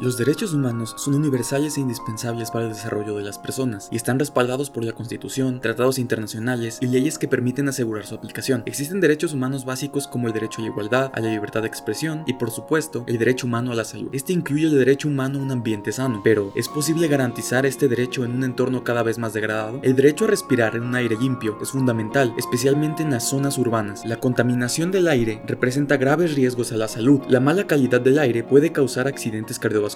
Los derechos humanos son universales e indispensables para el desarrollo de las personas y están respaldados por la Constitución, tratados internacionales y leyes que permiten asegurar su aplicación. Existen derechos humanos básicos como el derecho a la igualdad, a la libertad de expresión y por supuesto el derecho humano a la salud. Este incluye el derecho humano a un ambiente sano, pero ¿es posible garantizar este derecho en un entorno cada vez más degradado? El derecho a respirar en un aire limpio es fundamental, especialmente en las zonas urbanas. La contaminación del aire representa graves riesgos a la salud. La mala calidad del aire puede causar accidentes cardiovasculares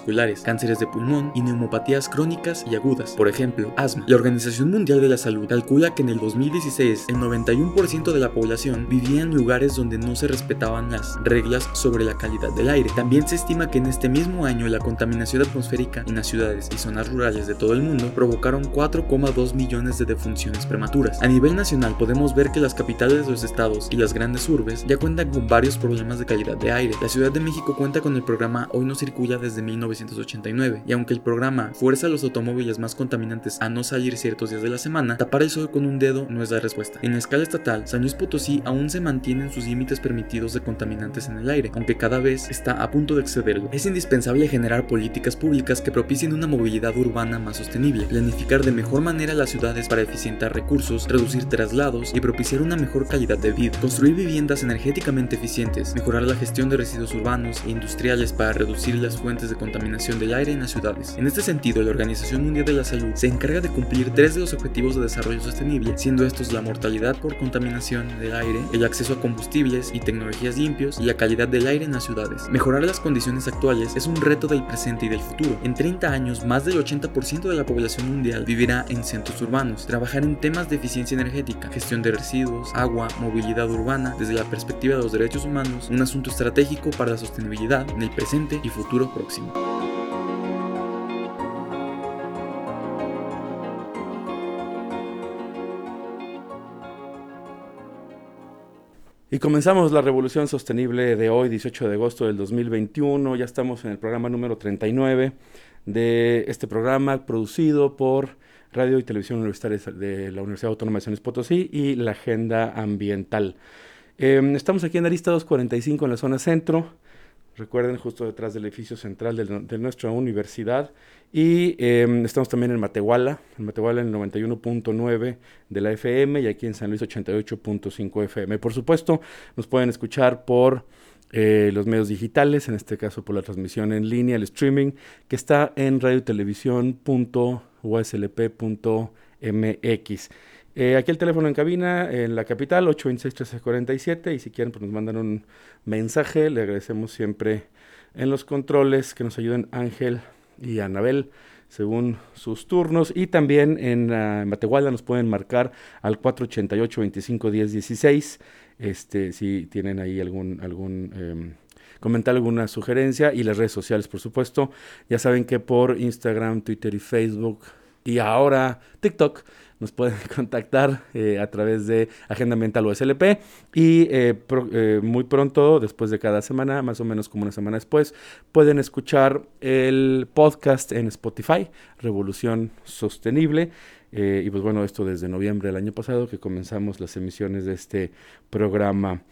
cánceres de pulmón y neumopatías crónicas y agudas, por ejemplo, asma. La Organización Mundial de la Salud calcula que en el 2016 el 91% de la población vivía en lugares donde no se respetaban las reglas sobre la calidad del aire. También se estima que en este mismo año la contaminación atmosférica en las ciudades y zonas rurales de todo el mundo provocaron 4,2 millones de defunciones prematuras. A nivel nacional podemos ver que las capitales de los estados y las grandes urbes ya cuentan con varios problemas de calidad de aire. La Ciudad de México cuenta con el programa Hoy no circula desde 1990 1989, y aunque el programa fuerza a los automóviles más contaminantes a no salir ciertos días de la semana, tapar el sol con un dedo no es la respuesta. En la escala estatal, San Luis Potosí aún se mantiene en sus límites permitidos de contaminantes en el aire, aunque cada vez está a punto de excederlo. Es indispensable generar políticas públicas que propicien una movilidad urbana más sostenible, planificar de mejor manera las ciudades para eficientar recursos, reducir traslados y propiciar una mejor calidad de vida, construir viviendas energéticamente eficientes, mejorar la gestión de residuos urbanos e industriales para reducir las fuentes de contaminación contaminación del aire en las ciudades. En este sentido, la Organización Mundial de la Salud se encarga de cumplir tres de los objetivos de desarrollo sostenible, siendo estos la mortalidad por contaminación del aire, el acceso a combustibles y tecnologías limpios y la calidad del aire en las ciudades. Mejorar las condiciones actuales es un reto del presente y del futuro. En 30 años, más del 80% de la población mundial vivirá en centros urbanos. Trabajar en temas de eficiencia energética, gestión de residuos, agua, movilidad urbana, desde la perspectiva de los derechos humanos, un asunto estratégico para la sostenibilidad en el presente y futuro próximo. Y comenzamos la revolución sostenible de hoy, 18 de agosto del 2021. Ya estamos en el programa número 39 de este programa producido por Radio y Televisión Universitaria de la Universidad Autónoma de San Potosí y la Agenda Ambiental. Em, estamos aquí en Arista 245 en la zona centro. Recuerden, justo detrás del edificio central de, nuestra universidad. Y em, estamos también en Matehuala, en Matehuala en el 91.9 de la FM y aquí en San Luis 88.5 FM. Por supuesto, nos pueden escuchar por eh, los medios digitales, en este caso por la transmisión en línea, el streaming, que está en radiotelevisión.uslp.mx. Eh, aquí el teléfono en cabina en la capital, 826-1347, y si quieren pues nos mandan un mensaje, le agradecemos siempre en los controles que nos ayuden Ángel y Anabel según sus turnos. Y también en uh, nos pueden marcar al 488 25 10 16 este si tienen ahí algún algún comentar alguna sugerencia. Y las redes sociales por supuesto. Ya saben que por Instagram Twitter y Facebook y ahora TikTok nos pueden contactar eh, a través de Agenda Ambiental USLP y eh, eh, muy pronto, después de cada semana, más o menos como una semana después, pueden escuchar el podcast en Spotify, Revolución Sostenible. y pues bueno, esto desde noviembre del año pasado que comenzamos las emisiones de este programa.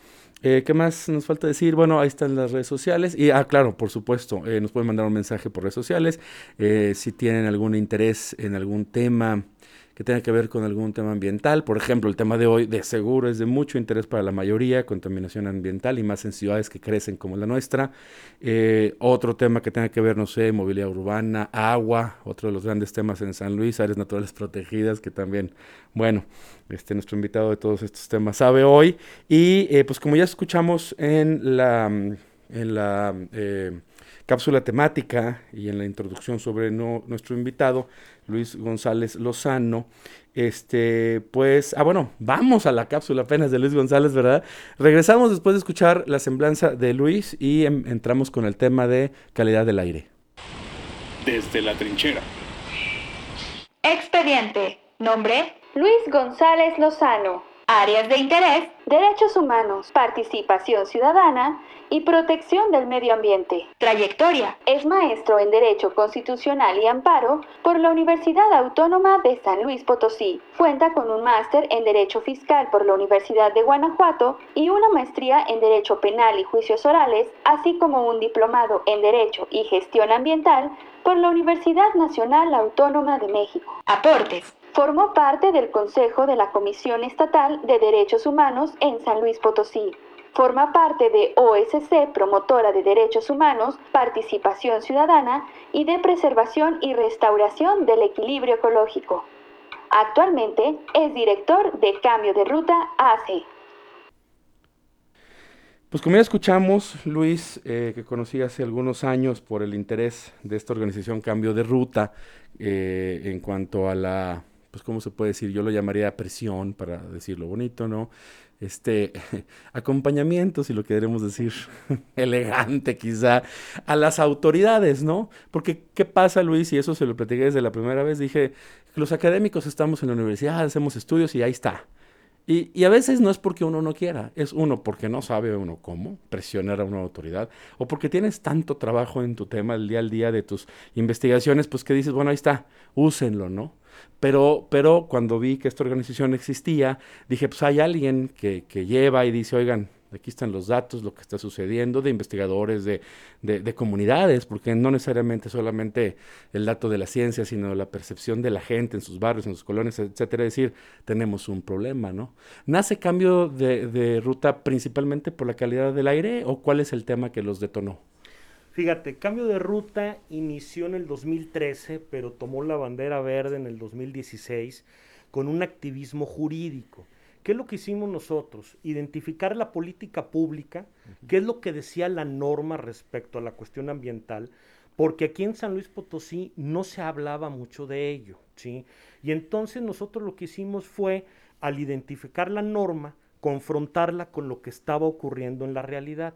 ¿Qué más nos falta decir? Bueno, ahí están las redes sociales. Y, ah, claro, por supuesto, nos pueden mandar un mensaje por redes sociales. si tienen algún interés en algún tema que tenga que ver con algún tema ambiental. Por ejemplo, el tema de hoy de seguro es de mucho interés para la mayoría, contaminación ambiental y más en ciudades que crecen como la nuestra. Eh, otro tema que tenga que ver, no sé, movilidad urbana, agua, otro de los grandes temas en San Luis, áreas naturales protegidas, que también, bueno, este, nuestro invitado de todos estos temas sabe hoy. Y eh, pues como ya escuchamos en la... En la eh, cápsula temática y en la introducción sobre nuestro invitado, Luis González Lozano, este, pues, ah, bueno, vamos a la cápsula apenas de Luis González, ¿verdad? Regresamos después de escuchar la semblanza de Luis y em, entramos con el tema de calidad del aire. Desde la trinchera. Expediente. Nombre. Luis González Lozano. Áreas de interés, derechos humanos, participación ciudadana y protección del medio ambiente. Trayectoria. Es maestro en Derecho Constitucional y Amparo por la Universidad Autónoma de San Luis Potosí. Cuenta con un máster en Derecho Fiscal por la Universidad de Guanajuato y una maestría en Derecho Penal y Juicios Orales, así como un diplomado en Derecho y Gestión Ambiental por la Universidad Nacional Autónoma de México. Aportes. Formó parte del Consejo de la Comisión Estatal de Derechos Humanos en San Luis Potosí. Forma parte de OSC, promotora de derechos humanos, participación ciudadana y de preservación y restauración del equilibrio ecológico. Actualmente es director de Cambio de Ruta AC. Pues como ya escuchamos, Luis, eh, que conocí hace algunos años por el interés de esta organización Cambio de Ruta eh, en cuanto a la pues, ¿cómo se puede decir? Yo lo llamaría presión, para decirlo bonito, ¿no? Este acompañamiento, si lo queremos decir elegante quizá, a las autoridades, ¿no? Porque, ¿qué pasa, Luis? Y eso se lo platiqué desde la primera vez. Dije, los académicos estamos en la universidad, hacemos estudios y ahí está. Y, y, a veces no es porque uno no quiera, es uno porque no sabe uno cómo presionar a una autoridad o porque tienes tanto trabajo en tu tema el día al día de tus investigaciones, pues que dices, bueno, ahí está, úsenlo, ¿no? Pero, pero cuando vi que esta organización existía, dije, pues hay alguien que, que lleva y dice, oigan, aquí están los datos, lo que está sucediendo, de investigadores, de, de, comunidades, porque no necesariamente solamente el dato de la ciencia, sino la percepción de la gente en sus barrios, en sus colonias, etcétera. Decir, tenemos un problema, ¿no? ¿Nace cambio de, de ruta principalmente por la calidad del aire o cuál es el tema que los detonó? Fíjate, cambio de ruta inició en el 2013, pero tomó la bandera verde en el 2016 con un activismo jurídico. ¿Qué es lo que hicimos nosotros? Identificar la política pública, qué es lo que decía la norma respecto a la cuestión ambiental, porque aquí en San Luis Potosí no se hablaba mucho de ello, ¿sí? Y entonces nosotros lo que hicimos fue, al identificar la norma, confrontarla con lo que estaba ocurriendo en la realidad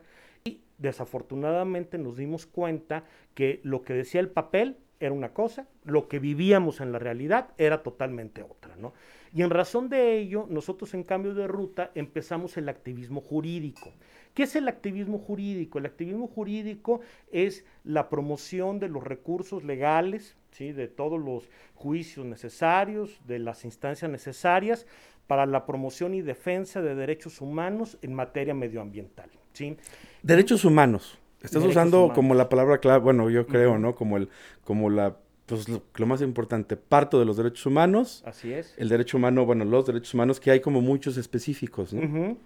desafortunadamente nos dimos cuenta que lo que decía el papel era una cosa, lo que vivíamos en la realidad era totalmente otra, ¿no? Y en razón de ello, nosotros en cambio de ruta empezamos el activismo jurídico. ¿Qué es el activismo jurídico? El activismo jurídico es la promoción de los recursos legales, ¿sí? de todos los juicios necesarios, de las instancias necesarias para la promoción y defensa de derechos humanos en materia medioambiental. ¿Sí? Derechos humanos. Estás usando como la palabra clave, bueno, yo creo, ¿no? Como el, como la, pues lo, más importante, parto de los derechos humanos. Así es. El derecho humano, bueno, los derechos humanos, que hay como muchos específicos, ¿no?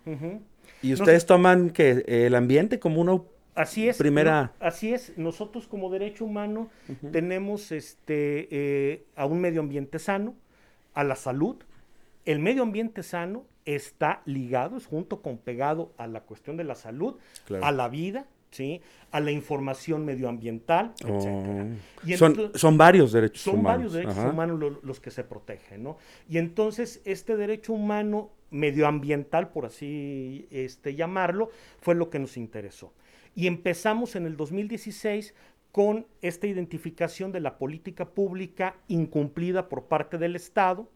Y ustedes toman que el ambiente como una Así es. Primera. así es. Nosotros como derecho humano tenemos este eh, a un medio ambiente sano, a la salud. El medio ambiente sano está ligado, es junto con pegado a la cuestión de la salud, a la vida, ¿sí? a la información medioambiental, oh. etc. son, varios derechos humanos. Son varios derechos humanos los, que se protegen, ¿no? Y entonces este derecho humano medioambiental, por así este, llamarlo, fue lo que nos interesó. Y empezamos en el 2016 con esta identificación de la política pública incumplida por parte del Estado,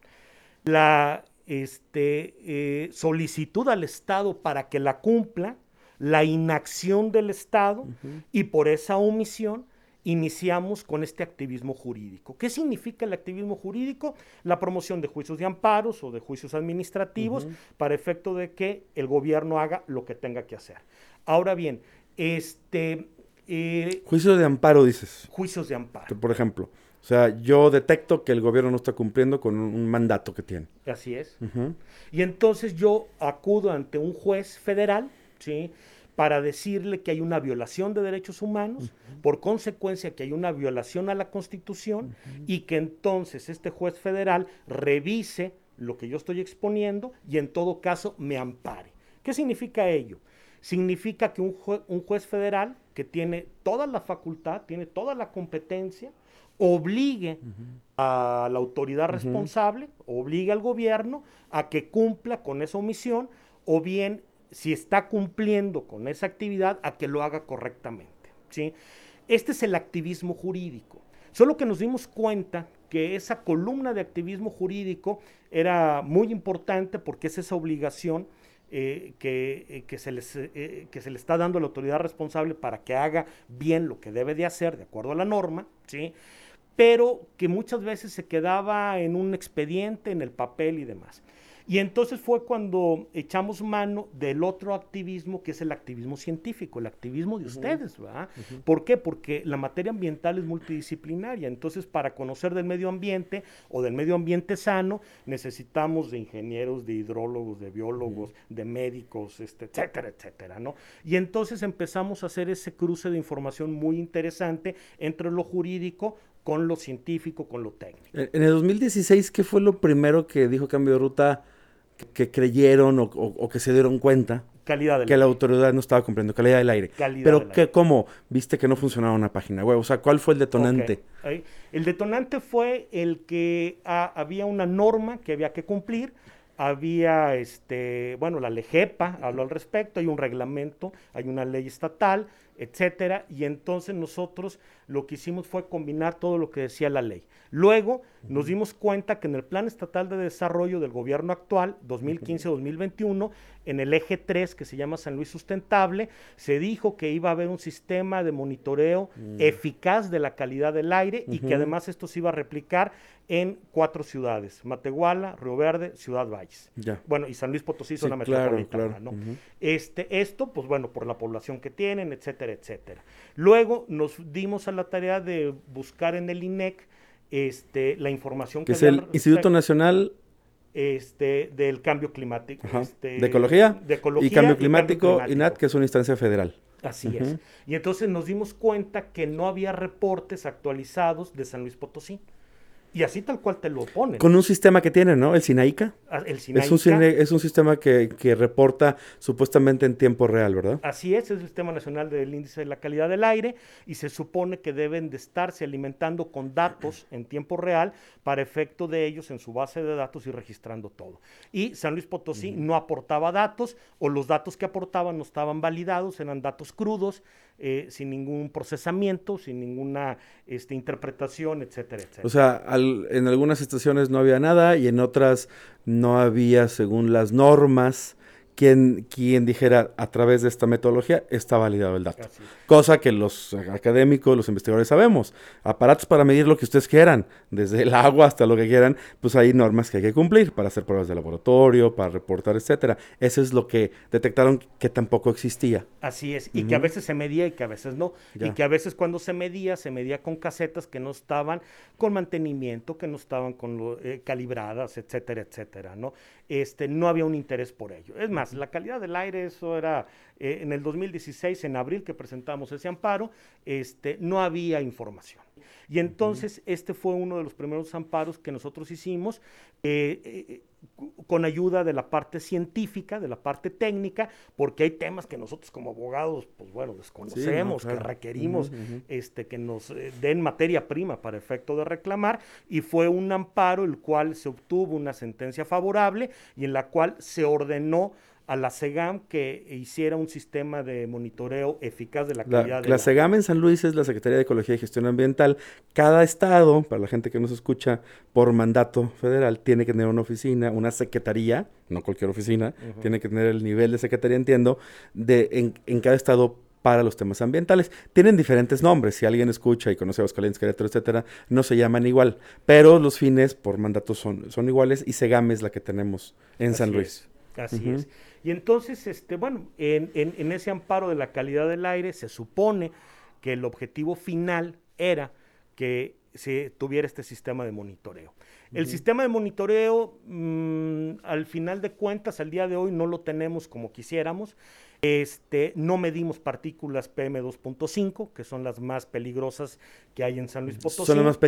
la este, eh, solicitud al Estado para que la cumpla, la inacción del Estado y por esa omisión iniciamos con este activismo jurídico. ¿Qué significa el activismo jurídico? La promoción de juicios de amparos o de juicios administrativos para efecto de que el gobierno haga lo que tenga que hacer. Ahora bien, este... Eh, juicios de amparo, dices. Juicios de amparo. por ejemplo, o sea, yo detecto que el gobierno no está cumpliendo con un, mandato que tiene. Así es. Y entonces yo acudo ante un juez federal, ¿sí? Para decirle que hay una violación de derechos humanos, por consecuencia que hay una violación a la Constitución y que entonces este juez federal revise lo que yo estoy exponiendo y en todo caso me ampare. ¿Qué significa ello? Significa que un, un juez federal que tiene toda la facultad, tiene toda la competencia, obligue a la autoridad responsable, obligue al gobierno a que cumpla con esa omisión o bien si está cumpliendo con esa actividad a que lo haga correctamente. ¿sí? Este es el activismo jurídico. Solo que nos dimos cuenta que esa columna de activismo jurídico era muy importante porque es esa obligación eh, que, que, se les, que se le está dando la autoridad responsable para que haga bien lo que debe de hacer de acuerdo a la norma, ¿sí? pero que muchas veces se quedaba en un expediente, en el papel y demás. Y entonces fue cuando echamos mano del otro activismo, que es el activismo científico, el activismo de ustedes, ¿verdad? ¿Por qué? Porque la materia ambiental es multidisciplinaria. Entonces, para conocer del medio ambiente o del medio ambiente sano, necesitamos de ingenieros, de hidrólogos, de biólogos, de médicos, este, etcétera, etcétera, ¿no? Y entonces empezamos a hacer ese cruce de información muy interesante entre lo jurídico, con lo científico, con lo técnico. En el 2016, ¿qué fue lo primero que dijo Cambio de Ruta que, creyeron o, que se dieron cuenta? Calidad del que la autoridad no estaba cumpliendo, calidad del aire. Pero que, ¿cómo viste que no funcionaba una página web? O sea, ¿cuál fue el detonante? El detonante fue el que ah, había una norma que había que cumplir, había, este, bueno, la LEGEPA habló al respecto, hay un reglamento, hay una ley estatal, etcétera, y entonces nosotros lo que hicimos fue combinar todo lo que decía la ley. Luego nos dimos cuenta que en el Plan Estatal de Desarrollo del gobierno actual, 2015-2021, en el eje 3 que se llama San Luis Sustentable, se dijo que iba a haber un sistema de monitoreo mm. eficaz de la calidad del aire y que además esto se iba a replicar en cuatro ciudades, Matehuala, Río Verde, Ciudad Valles. Bueno, y San Luis Potosí, zona metropolitana, ¿no? este, esto, pues bueno, por la población que tienen, etcétera, etcétera. Luego nos dimos a la tarea de buscar en el INEC este, la información que, es el Instituto Nacional este, del Cambio Climático. Este, de, ecología, y Cambio Climático, INAT, que es una instancia federal. Así es. Y entonces nos dimos cuenta que no había reportes actualizados de San Luis Potosí. Y así tal cual te lo ponen. Con un sistema que tiene, ¿no? El SINAICA. Ah, el Es un, es un sistema que, que, reporta supuestamente en tiempo real, ¿verdad? Así es, es el Sistema Nacional del Índice de la Calidad del Aire y se supone que deben de estarse alimentando con datos en tiempo real para efecto de ellos en su base de datos y registrando todo. Y San Luis Potosí no aportaba datos o los datos que aportaban no estaban validados, eran datos crudos, eh, sin ningún procesamiento, sin ninguna este, interpretación, etcétera, etcétera. O sea, en algunas estaciones no había nada y en otras no había, según las normas, quien, quien dijera a través de esta metodología está validado el dato. Cosa que los académicos, los investigadores sabemos. Aparatos para medir lo que ustedes quieran, desde el agua hasta lo que quieran, pues hay normas que hay que cumplir para hacer pruebas de laboratorio, para reportar, etcétera. Eso es lo que detectaron que tampoco existía. Así es, y que a veces se medía y que a veces no. Y que a veces cuando se medía, se medía con casetas que no estaban con mantenimiento, que no estaban con lo, eh, calibradas, etcétera, etcétera, ¿no? Este, no había un interés por ello. Es más, la calidad del aire, eso era eh, en el 2016, en abril que presentamos ese amparo, este, no había información. Y entonces este fue uno de los primeros amparos que nosotros hicimos eh, eh, con ayuda de la parte científica, de la parte técnica, porque hay temas que nosotros como abogados, pues bueno, desconocemos, que requerimos este, que nos den materia prima para efecto de reclamar, y fue un amparo el cual se obtuvo una sentencia favorable y en la cual se ordenó a la SEGAM que hiciera un sistema de monitoreo eficaz de la calidad la, de la, SEGAM en San Luis es la Secretaría de Ecología y Gestión Ambiental. Cada estado, para la gente que nos escucha, por mandato federal, tiene que tener una oficina, una secretaría, no cualquier oficina, tiene que tener el nivel de secretaría, entiendo, de en, en cada estado para los temas ambientales. Tienen diferentes nombres, si alguien escucha y conoce a Aguascalientes, Querétaro, etcétera, no se llaman igual, pero los fines por mandato son, son iguales y SEGAM es la que tenemos en San Luis. Así es. Y entonces, este, bueno, en, en, ese amparo de la calidad del aire se supone que el objetivo final era que se tuviera este sistema de monitoreo. El sistema de monitoreo, mm, al final de cuentas, al día de hoy no lo tenemos como quisiéramos. Este, no medimos partículas PM2.5, que son las más peligrosas que hay en San Luis Potosí. Son las más,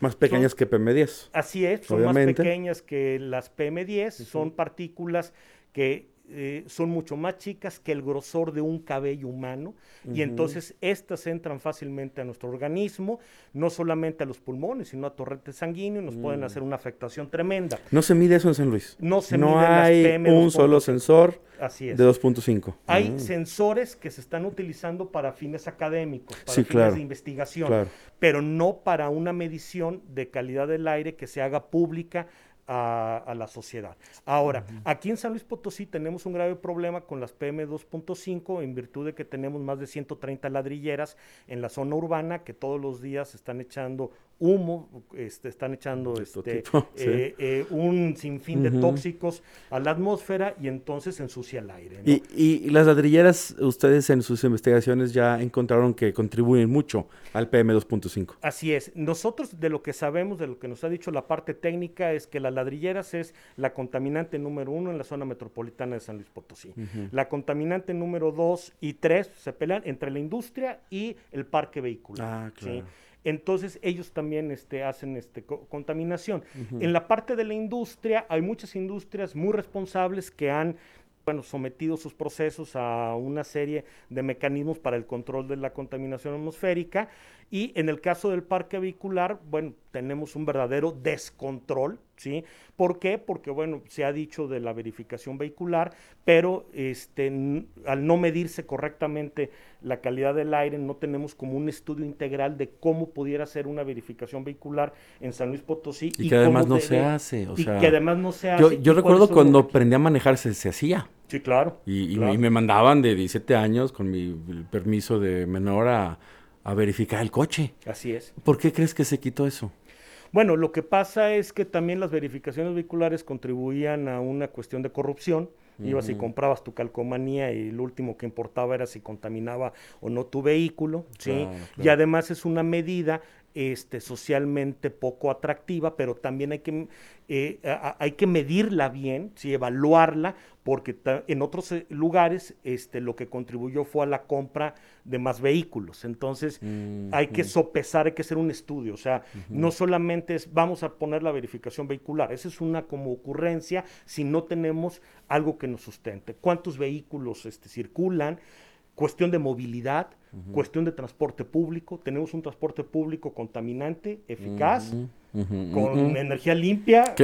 más pequeñas que PM10. Así es, son más pequeñas que las PM10, son partículas que eh, son mucho más chicas que el grosor de un cabello humano y entonces estas entran fácilmente a nuestro organismo, no solamente a los pulmones, sino a torrente sanguíneo y nos pueden mm. hacer una afectación tremenda. No se mide eso en San Luis. No se no hay un solo sensor Así de 2.5. Hay mm. sensores que se están utilizando para fines académicos, para fines de investigación, pero no para una medición de calidad del aire que se haga pública a, la sociedad. Ahora, aquí en San Luis Potosí tenemos un grave problema con las PM 2.5 en virtud de que tenemos más de 130 ladrilleras en la zona urbana que todos los días están echando humo, este, están echando este, eh, eh, un sinfín de tóxicos a la atmósfera y entonces ensucia el aire. Y, y, las ladrilleras, ustedes en sus investigaciones ya encontraron que contribuyen mucho al PM2.5. Así es. Nosotros de lo que sabemos, de lo que nos ha dicho la parte técnica, es que las ladrilleras es la contaminante número uno en la zona metropolitana de San Luis Potosí. La contaminante número dos y tres se pelean entre la industria y el parque vehicular. Ah, claro. Entonces ellos también este, hacen este, contaminación. En la parte de la industria hay muchas industrias muy responsables que han bueno, sometido sus procesos a una serie de mecanismos para el control de la contaminación atmosférica y en el caso del parque vehicular, bueno, tenemos un verdadero descontrol, ¿sí? ¿Por qué? Porque, bueno, se ha dicho de la verificación vehicular, pero este, al no medirse correctamente la calidad del aire, no tenemos como un estudio integral de cómo pudiera ser una verificacación vehicular en San Luis Potosí. Y, que además no se hace, o y que además no se hace. Yo, recuerdo cuando aprendí a manejarse, se hacía. Sí, claro. Y, me mandaban de 17 años con mi permiso de menor a a verificar el coche. Así es. ¿Por qué crees que se quitó eso? Bueno, lo que pasa es que también las verificaciones vehiculares contribuían a una cuestión de corrupción. Ibas y comprabas tu calcomanía y lo último que importaba era si contaminaba o no tu vehículo, ¿sí? Y además es una medida este, socialmente poco atractiva, pero también hay que, eh, hay que medirla bien, ¿sí? evaluarla, porque en otros eh, lugares este, lo que contribuyó fue a la compra de más vehículos. Entonces hay que sopesar, hay que hacer un estudio. O sea, no solamente es vamos a poner la verificación vehicular, esa es una como ocurrencia si no tenemos algo que nos sustente. ¿Cuántos vehículos este, circulan? Cuestión de movilidad, cuestión de transporte público. Tenemos un transporte público contaminante, eficaz, con energía limpia.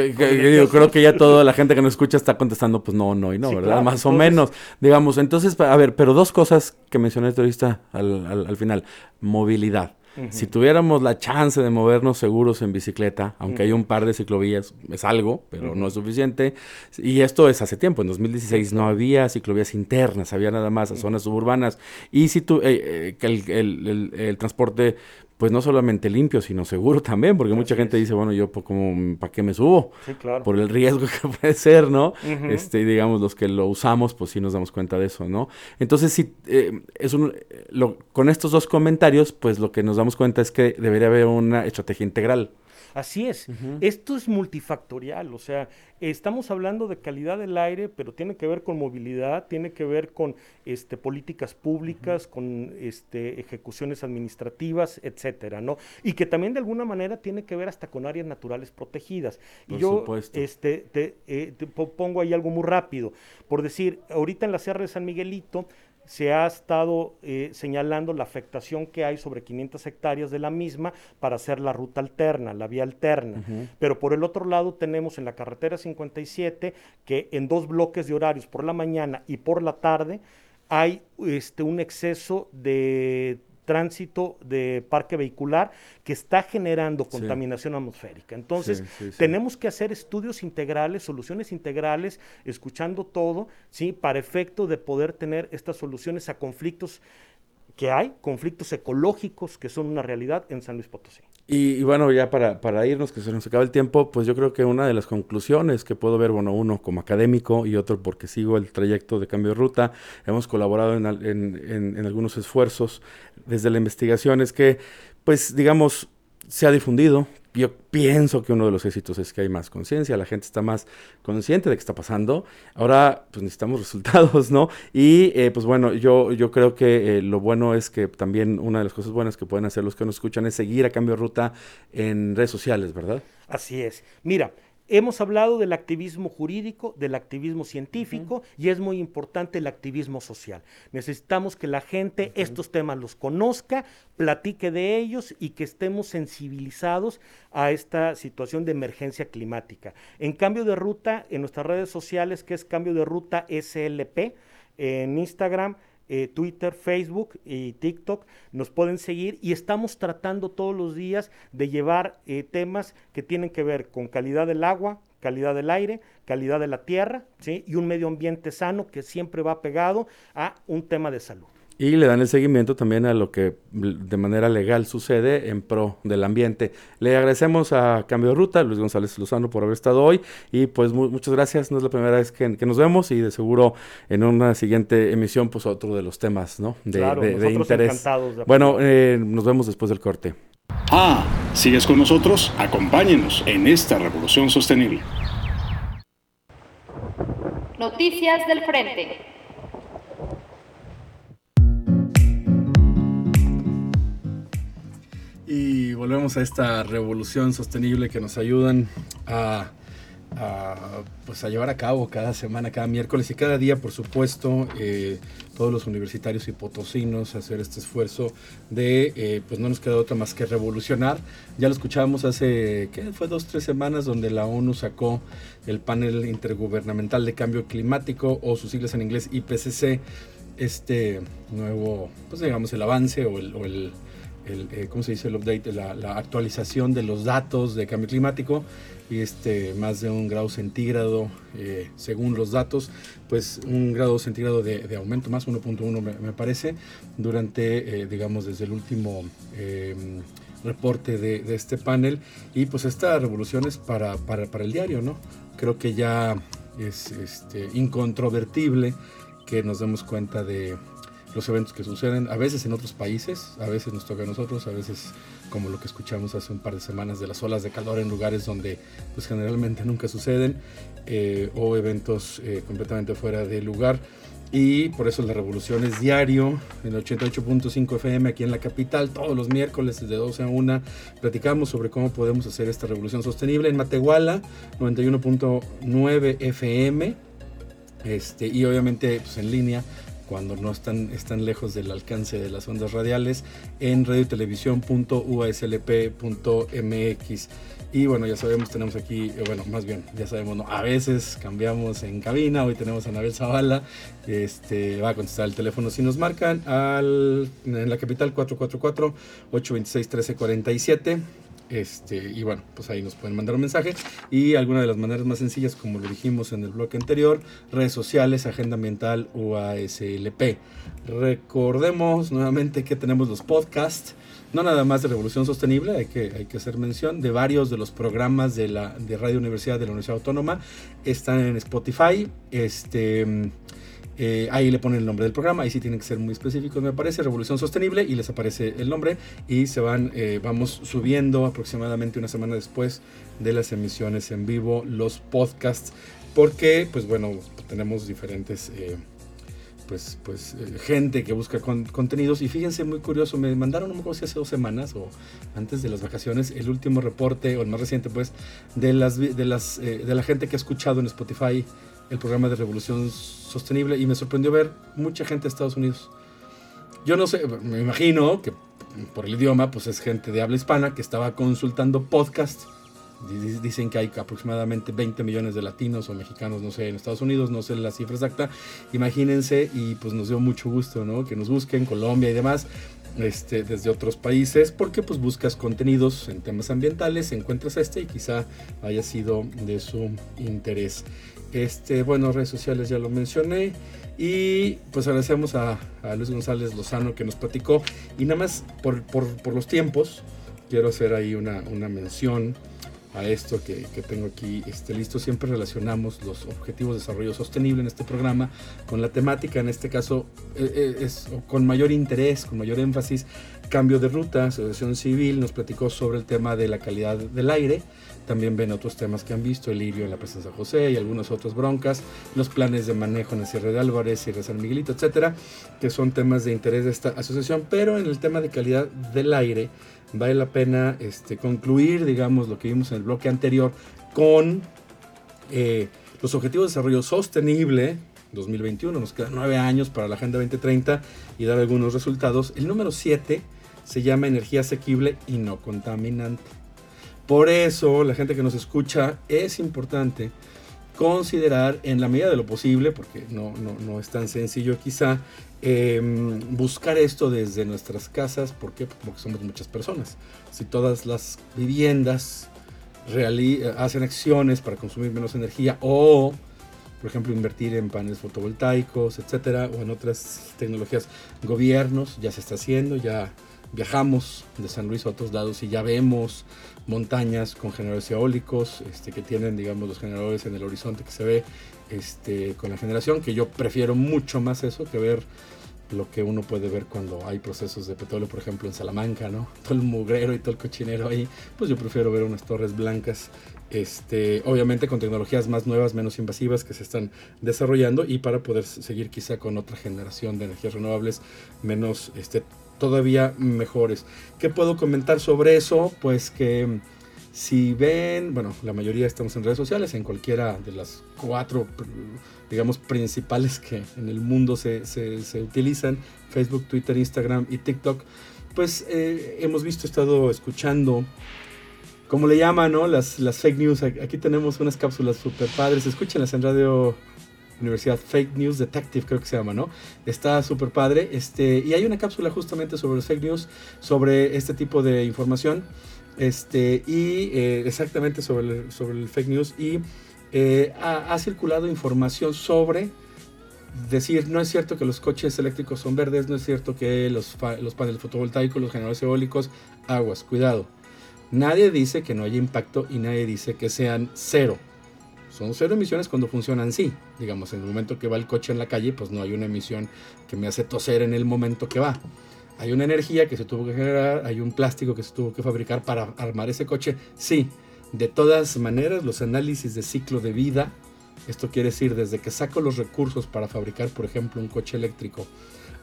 creo que ya toda la gente que nos escucha está contestando, pues no, no y no, ¿verdad? Más o menos, digamos. Entonces, a ver, pero dos cosas que mencionaste ahorita al, al final. Movilidad. Si tuviéramos la chance de movernos seguros en bicicleta, aunque hay un par de ciclovías, es algo, pero no es suficiente. Y esto es hace tiempo, en 2016 no había ciclovías internas, había nada más zonas suburbanas. Y si tú, eh, eh, el, el, transporte pues no solamente limpio, sino seguro también, porque mucha gente dice, bueno, yo como, ¿para qué me subo? Sí, claro. Por el riesgo que puede ser, ¿no? Este, digamos, los que lo usamos, pues sí nos damos cuenta de eso, ¿no? Entonces, sí, eh, es un, lo, con estos dos comentarios, pues lo que nos damos cuenta es que debería haber una estrategia integral. Así es. Esto es multifactorial, o sea, estamos hablando de calidad del aire, pero tiene que ver con movilidad, tiene que ver con este, políticas públicas, con este, ejecuciones administrativas, etcétera, ¿no? Y que también de alguna manera tiene que ver hasta con áreas naturales protegidas. y yo este, te, eh, te pongo ahí algo muy rápido. Por decir, ahorita en la Sierra de San Miguelito se ha estado eh, señalando la afectación que hay sobre 500 hectáreas de la misma para hacer la ruta alterna, la vía alterna. Pero por el otro lado tenemos en la carretera 57 que en dos bloques de horarios, por la mañana y por la tarde, hay este, un exceso de tránsito de parque vehicular que está generando contaminación atmosférica. Entonces, tenemos que hacer estudios integrales, soluciones integrales, escuchando todo, ¿sí? Para efecto de poder tener estas soluciones a conflictos que hay, conflictos ecológicos que son una realidad en San Luis Potosí. Y, bueno, ya para, para, irnos, que se nos acaba el tiempo, pues yo creo que una de las conclusiones que puedo ver, bueno, uno como académico y otro porque sigo el trayecto de cambio de ruta, hemos colaborado en, en, en algunos esfuerzos desde la investigación, es que, pues digamos, se ha difundido, yo pienso que uno de los éxitos es que hay más conciencia, la gente está más consciente de qué está pasando. Ahora, pues necesitamos resultados, ¿no? Y eh, pues bueno, yo, yo creo que eh, lo bueno es que también una de las cosas buenas que pueden hacer los que nos escuchan es seguir a cambio de ruta en redes sociales, ¿verdad? Así es. Mira, Hemos hablado del activismo jurídico, del activismo científico y es muy importante el activismo social. Necesitamos que la gente estos temas los conozca, platique de ellos y que estemos sensibilizados a esta situación de emergencia climática. En cambio de ruta, en nuestras redes sociales, que es cambio de ruta SLP, en Instagram, eh, Twitter, Facebook y TikTok, nos pueden seguir y estamos tratando todos los días de llevar eh, temas que tienen que ver con calidad del agua, calidad del aire, calidad de la tierra, ¿sí? y un medio ambiente sano que siempre va pegado a un tema de salud. Y le dan el seguimiento también a lo que de manera legal sucede en pro del ambiente. Le agradecemos a Cambio de Ruta, Luis González Lozano, por haber estado hoy. Y pues muchas gracias. No es la primera vez que, nos vemos y de seguro en una siguiente emisión, pues otro de los temas ¿no? de, claro, de, interés. bueno, eh, nos vemos después del corte. Ah, ¿sigues con nosotros? Acompáñenos en esta revolución sostenible. Noticias del Frente. Y volvemos a esta revolución sostenible que nos ayudan a, pues a llevar a cabo cada semana, cada miércoles y cada día, por supuesto, eh, todos los universitarios y potosinos hacer este esfuerzo de, eh, pues no nos queda otra más que revolucionar. Ya lo escuchábamos hace, ¿qué? Fue dos, tres semanas donde la ONU sacó el panel intergubernamental de cambio climático o sus siglas en inglés IPCC, este nuevo, pues digamos, el avance o el el, eh, ¿cómo se dice? El update, la, la, actualización de los datos de cambio climático y este, más de un grado centígrado eh, según los datos, pues un grado centígrado de, aumento, más 1.1 me, parece, durante, eh, digamos, desde el último em, reporte de, de, este panel y pues esta revolución es para, para, para el diario, ¿no? Creo que ya es este, incontrovertible que nos demos cuenta de, los eventos que suceden, a veces en otros países, a veces nos toca a nosotros, a veces como lo que escuchamos hace un par de semanas de las olas de calor en lugares donde pues generalmente nunca suceden, eh, o eventos eh, completamente fuera de lugar. Y por eso la revolución es diario, en 88.5 FM aquí en la capital, todos los miércoles desde 12 a 1 platicamos sobre cómo podemos hacer esta revolución sostenible. En Matehuala, 91.9 FM, este, y obviamente pues, en línea cuando no están, están lejos del alcance de las ondas radiales en radiotelevisión.uslp.mx. Y bueno, ya sabemos, tenemos aquí, eh, bueno, más bien, ya sabemos, ¿no? a veces cambiamos en cabina, hoy tenemos a Anabel Zavala, este, va a contestar el teléfono si nos marcan al, en la capital 444-826-1347 este, y bueno, pues ahí nos pueden mandar un mensaje. Y alguna de las maneras más sencillas, como lo dijimos en el bloque anterior, redes sociales, Agenda Ambiental UASLP. Recordemos nuevamente que tenemos los podcasts, no nada más de Revolución Sostenible, hay que, hay que hacer mención de varios de los programas de la de Radio Universidad de la Universidad Autónoma. Están en Spotify. Este eh, ahí le ponen el nombre del programa, ahí sí tienen que ser muy específicos, me parece, Revolución Sostenible, y les aparece el nombre y se van, eh, vamos subiendo aproximadamente una semana después de las emisiones en vivo, los podcasts, porque, pues bueno, tenemos diferentes... Eh, pues, pues gente que busca contenidos y fíjense muy curioso me mandaron no me si hace dos semanas o antes de las vacaciones el último reporte o el más reciente pues de las de las de la gente que ha escuchado en Spotify el programa de Revolución Sostenible y me sorprendió ver mucha gente de Estados Unidos. Yo no sé, me imagino que por el idioma, pues es gente de habla hispana que estaba consultando podcast. Dicen que hay aproximadamente 20 millones de latinos o mexicanos, no sé, en Estados Unidos, no sé la cifra exacta. Imagínense y pues nos dio mucho gusto, ¿no? Que nos busquen Colombia y demás. Este, desde otros países porque pues buscas contenidos en temas ambientales, encuentras este y quizá haya sido de su interés. Este, bueno, redes sociales ya lo mencioné. Y pues agradecemos a, Luis González Lozano que nos platicó. Y nada más por, los tiempos, quiero hacer ahí una, mención a esto que, tengo aquí este, listo. Siempre relacionamos los objetivos de desarrollo sostenible en este programa con la temática, en este caso eh, eh, es con mayor interés, con mayor énfasis, cambio de ruta. Asociación Civil nos platicó sobre el tema de la calidad del aire también ven otros temas que han visto, el lirio en la presencia de José y algunas otras broncas, los planes de manejo en el cierre de Álvarez, cierre San Miguelito, etcétera, que son temas de interés de esta asociación. Pero en el tema de calidad del aire, vale la pena este, concluir, digamos, lo que vimos en el bloque anterior con eh, los Objetivos de Desarrollo Sostenible 2021. Nos quedan nueve años para la Agenda 2030 y dar algunos resultados. El número 7 se llama energía asequible y no contaminante. Por eso, la gente que nos escucha, es importante considerar en la medida de lo posible, porque no, no, es tan sencillo quizá, em, buscar esto desde nuestras casas. ¿Por qué? Porque somos muchas personas. Si todas las viviendas hacen acciones para consumir menos energía o por ejemplo, invertir en paneles fotovoltaicos, etcétera, o en otras tecnologías. Gobiernos ya se está haciendo, ya viajamos de San Luis a otros lados y ya vemos montañas con generadores eólicos este, que tienen, digamos, los generadores en el horizonte que se ve este, con la generación, que yo prefiero mucho más eso que ver lo que uno puede ver cuando hay procesos de petróleo, por ejemplo en Salamanca, ¿no? Todo el mugrero y todo el cochinero ahí, pues yo prefiero ver unas torres blancas este, obviamente con tecnologías más nuevas, menos invasivas que se están desarrollando y para poder seguir quizá con otra generación de energías renovables menos, este, todavía mejores. ¿Qué puedo comentar sobre eso? Pues que si ven, bueno, la mayoría estamos en redes sociales, en cualquiera de las cuatro, digamos, principales que en el mundo se, se, utilizan, Facebook, Twitter, Instagram y TikTok, pues eh, hemos visto, estado escuchando como le llaman, ¿no? Las, las fake news. Aquí tenemos unas cápsulas super padres. Escúchenlas en Radio Universidad Fake News Detective, creo que se llama, ¿no? Está súper padre. Este, y hay una cápsula justamente sobre los fake news, sobre este tipo de información. Este, y eh, exactamente sobre el, sobre el fake news. Y eh, ha, circulado información sobre decir, no es cierto que los coches eléctricos son verdes, no es cierto que los, los paneles fotovoltaicos, los generadores eólicos, aguas, cuidado Nadie dice que no haya impacto y nadie dice que sean cero. Son cero emisiones cuando funcionan sí. Digamos, en el momento que va el coche en la calle, pues no hay una emisión que me hace toser en el momento que va. Hay una energía que se tuvo que generar, hay un plástico que se tuvo que fabricar para armar ese coche. Sí, de todas maneras, los análisis de ciclo de vida, esto quiere decir desde que saco los recursos para fabricar, por ejemplo, un coche eléctrico,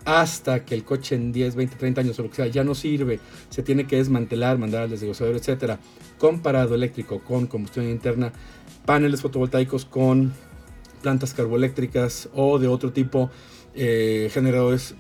hasta que el coche en 10, 20, 30 años o lo que sea ya no sirve, se tiene que desmantelar, mandar al desglossador, etcétera, comparado eléctrico con combustión interna, paneles fotovoltaicos con plantas carboeléctricas o de otro tipo, eh, generadores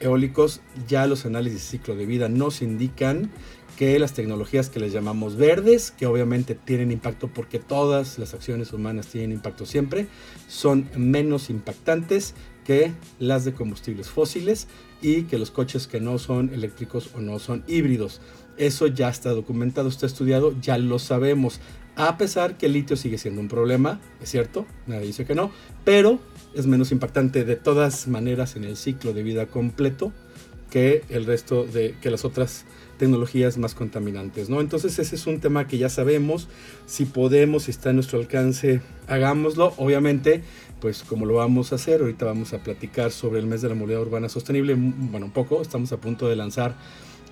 eólicos, ya los análisis de ciclo de vida nos indican que las tecnologías que les llamamos verdes, que obviamente tienen impacto porque todas las acciones humanas tienen impacto siempre, son menos impactantes que las de combustibles fósiles y que los coches que no son eléctricos o no son híbridos. Eso ya está documentado, está estudiado, ya lo sabemos. A pesar que el litio sigue siendo un problema, es cierto, nadie dice que no, pero es menos impactante de todas maneras en el ciclo de vida completo que el resto de que las otras tecnologías más contaminantes, ¿no? Entonces ese es un tema que ya sabemos, si podemos, si está a nuestro alcance, hagámoslo. Obviamente pues como lo vamos a hacer, ahorita vamos a platicar sobre el mes de la movilidad urbana sostenible, bueno, un poco, estamos a punto de lanzar